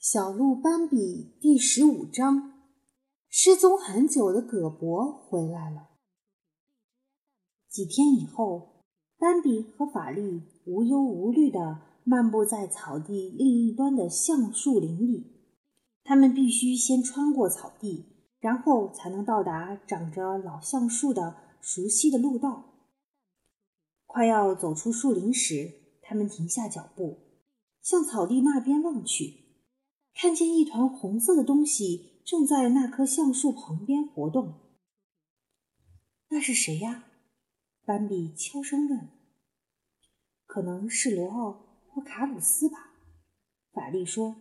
小鹿斑比第十五章：失踪很久的葛伯回来了。几天以后，斑比和法力无忧无虑地漫步在草地另一端的橡树林里。他们必须先穿过草地，然后才能到达长着老橡树的熟悉的路道。快要走出树林时，他们停下脚步，向草地那边望去。看见一团红色的东西正在那棵橡树旁边活动。那是谁呀？斑比悄声问。可能是罗奥或卡鲁斯吧，法力说。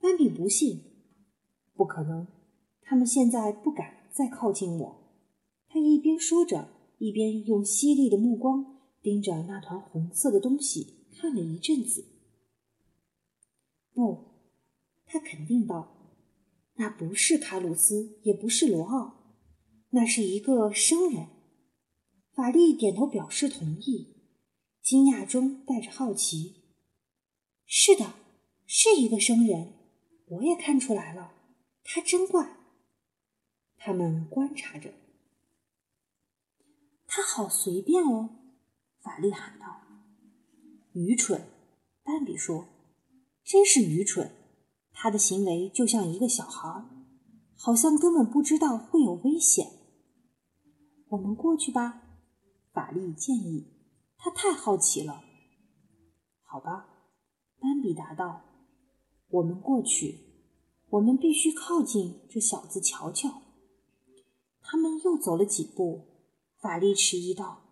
斑比不信，不可能，他们现在不敢再靠近我。他一边说着，一边用犀利的目光盯着那团红色的东西看了一阵子。不。他肯定道：“那不是卡鲁斯，也不是罗奥，那是一个生人。”法力点头表示同意，惊讶中带着好奇：“是的，是一个生人，我也看出来了，他真怪。”他们观察着，他好随便哦，法力喊道：“愚蠢！”斑比说：“真是愚蠢。”他的行为就像一个小孩，好像根本不知道会有危险。我们过去吧，法力建议。他太好奇了。好吧，斑比答道：“我们过去。我们必须靠近这小子瞧瞧。”他们又走了几步，法力迟疑道：“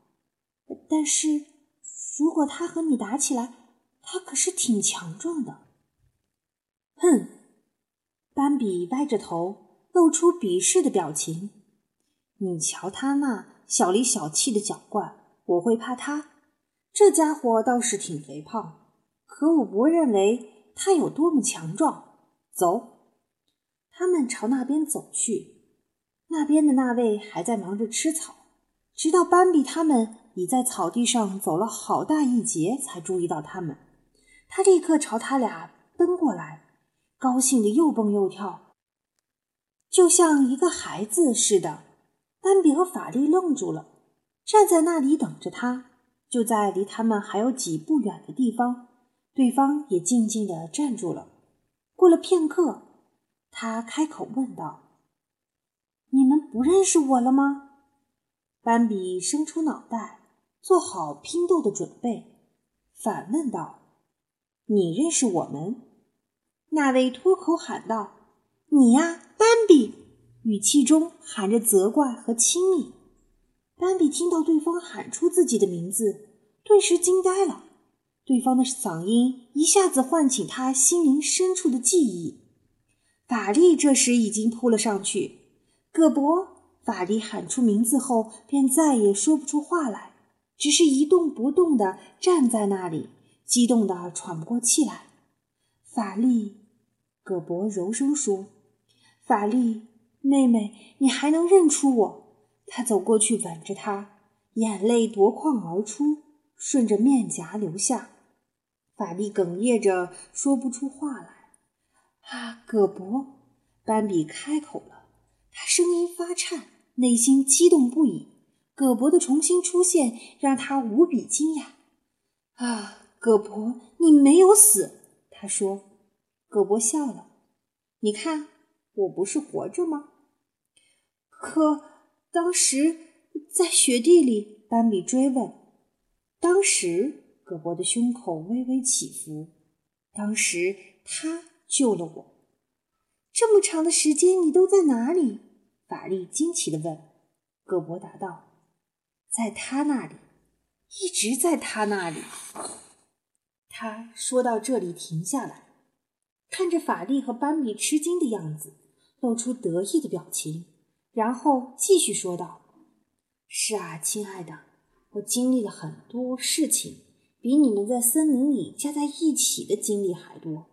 但是，如果他和你打起来，他可是挺强壮的。”哼，斑比歪着头，露出鄙视的表情。你瞧他那小里小气的脚惯，我会怕他？这家伙倒是挺肥胖，可我不认为他有多么强壮。走，他们朝那边走去。那边的那位还在忙着吃草，直到斑比他们已在草地上走了好大一截，才注意到他们。他立刻朝他俩奔过来。高兴的又蹦又跳，就像一个孩子似的。斑比和法力愣住了，站在那里等着他。就在离他们还有几步远的地方，对方也静静的站住了。过了片刻，他开口问道：“你们不认识我了吗？”斑比伸出脑袋，做好拼斗的准备，反问道：“你认识我们？”那位脱口喊道：“你呀，斑比！”语气中含着责怪和亲密。斑比听到对方喊出自己的名字，顿时惊呆了。对方的嗓音一下子唤起他心灵深处的记忆。法力这时已经扑了上去。葛伯，法力喊出名字后，便再也说不出话来，只是一动不动地站在那里，激动得喘不过气来。法力。葛伯柔声说：“法力，妹妹，你还能认出我？”他走过去吻着她，眼泪夺眶而出，顺着面颊流下。法力哽咽着说不出话来。“啊，葛伯！”斑比开口了，他声音发颤，内心激动不已。葛伯的重新出现让他无比惊讶。“啊，葛伯，你没有死！”他说。葛伯笑了，你看，我不是活着吗？可当时在雪地里，斑比追问。当时，葛伯的胸口微微起伏。当时他救了我。这么长的时间，你都在哪里？法力惊奇的问。葛伯答道：“在他那里，一直在他那里。”他说到这里，停下来。看着法力和斑比吃惊的样子，露出得意的表情，然后继续说道：“是啊，亲爱的，我经历了很多事情，比你们在森林里加在一起的经历还多。”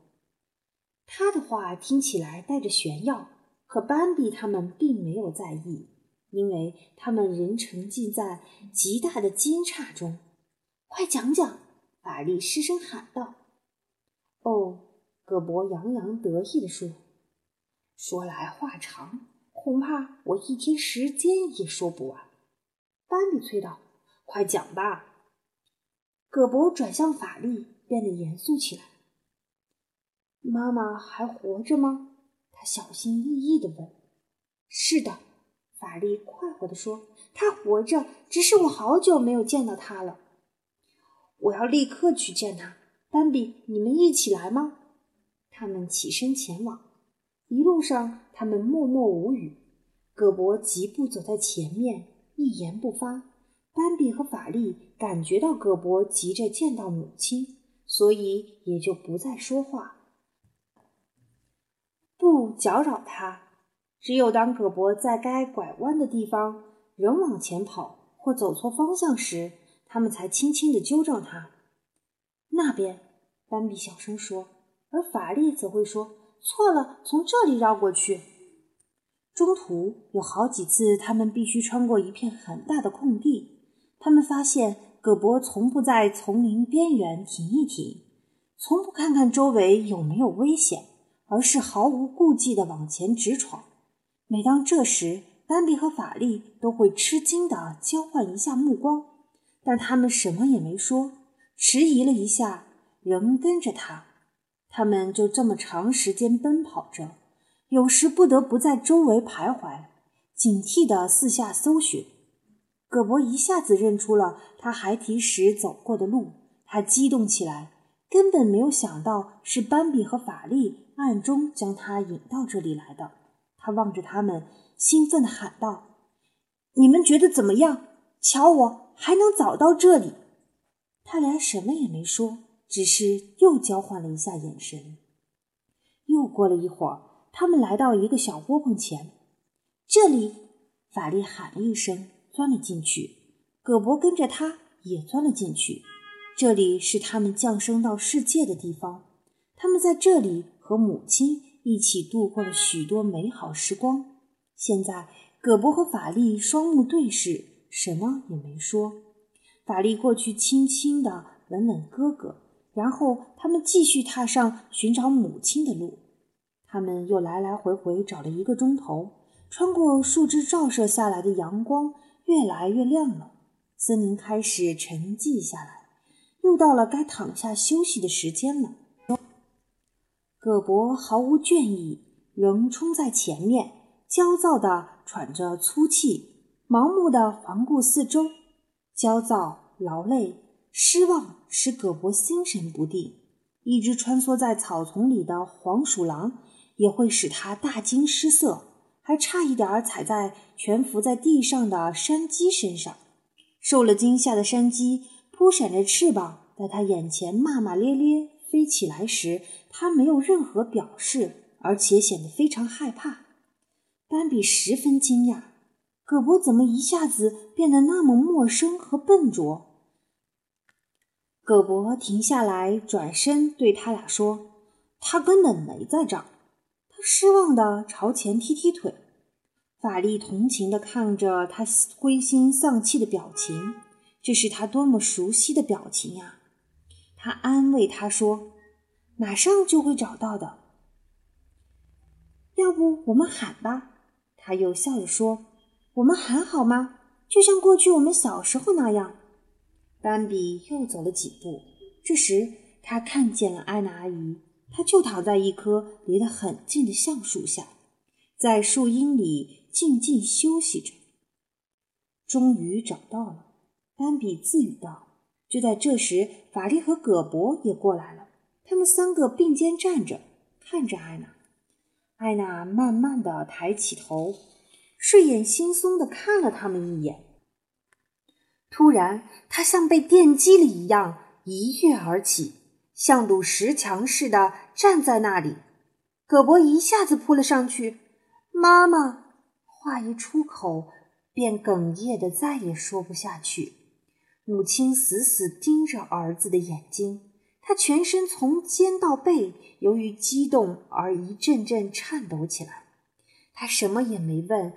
他的话听起来带着炫耀，可斑比他们并没有在意，因为他们仍沉浸在极大的惊诧中。快讲讲！法力失声喊道：“哦。”葛伯洋洋得意地说：“说来话长，恐怕我一天时间也说不完。”斑比催道：“快讲吧。”葛伯转向法力，变得严肃起来：“妈妈还活着吗？”他小心翼翼地问。“是的。”法力快活地说：“她活着，只是我好久没有见到她了。我要立刻去见她。斑比，你们一起来吗？”他们起身前往。一路上，他们默默无语。葛伯疾步走在前面，一言不发。斑比和法力感觉到葛伯急着见到母亲，所以也就不再说话，不搅扰他。只有当葛伯在该拐弯的地方仍往前跑或走错方向时，他们才轻轻地纠正他。那边，斑比小声说，而法力则会说：“错了，从这里绕过去。”中途有好几次，他们必须穿过一片很大的空地。他们发现葛伯从不在丛林边缘停一停，从不看看周围有没有危险，而是毫无顾忌地往前直闯。每当这时，斑比和法力都会吃惊地交换一下目光，但他们什么也没说，迟疑了一下，仍跟着他。他们就这么长时间奔跑着，有时不得不在周围徘徊，警惕地四下搜寻。葛伯一下子认出了他孩提时走过的路，他激动起来，根本没有想到是斑比和法力暗中将他引到这里来的。他望着他们，兴奋地喊道：“你们觉得怎么样？瞧，我还能早到这里。”他俩什么也没说，只是又交换了一下眼神。又过了一会儿，他们来到一个小窝棚前。这里，法力喊了一声，钻了进去。葛伯跟着他也钻了进去。这里是他们降生到世界的地方。他们在这里和母亲。一起度过了许多美好时光。现在，葛伯和法力双目对视，什么也没说。法力过去轻轻地吻吻哥哥，然后他们继续踏上寻找母亲的路。他们又来来回回找了一个钟头，穿过树枝照射下来的阳光越来越亮了，森林开始沉寂下来，又到了该躺下休息的时间了。葛伯毫无倦意，仍冲在前面，焦躁地喘着粗气，盲目地环顾四周。焦躁、劳累、失望使葛伯心神不定。一只穿梭在草丛里的黄鼠狼也会使他大惊失色，还差一点踩在蜷伏在地上的山鸡身上。受了惊吓的山鸡扑闪着翅膀，在他眼前骂骂咧咧。飞起来时，他没有任何表示，而且显得非常害怕。斑比十分惊讶，葛伯怎么一下子变得那么陌生和笨拙？葛伯停下来，转身对他俩说：“他根本没在这儿。”他失望地朝前踢踢腿。法力同情地看着他灰心丧气的表情，这是他多么熟悉的表情呀！他安慰他说：“马上就会找到的。要不我们喊吧？”他又笑着说：“我们喊好吗？就像过去我们小时候那样。”斑比又走了几步，这时他看见了艾娜阿姨，她就躺在一棵离得很近的橡树下，在树荫里静静休息着。终于找到了，斑比自语道。就在这时，法力和葛伯也过来了。他们三个并肩站着，看着艾娜。艾娜慢慢的抬起头，睡眼惺忪的看了他们一眼。突然，她像被电击了一样一跃而起，像堵石墙似的站在那里。葛伯一下子扑了上去，“妈妈！”话一出口，便哽咽的再也说不下去。母亲死死盯着儿子的眼睛，他全身从肩到背，由于激动而一阵阵颤抖起来。他什么也没问，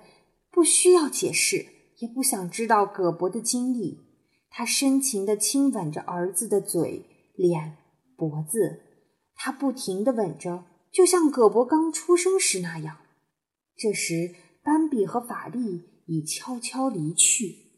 不需要解释，也不想知道葛伯的经历。他深情地亲吻着儿子的嘴、脸、脖子，他不停地吻着，就像葛伯刚出生时那样。这时，斑比和法力已悄悄离去。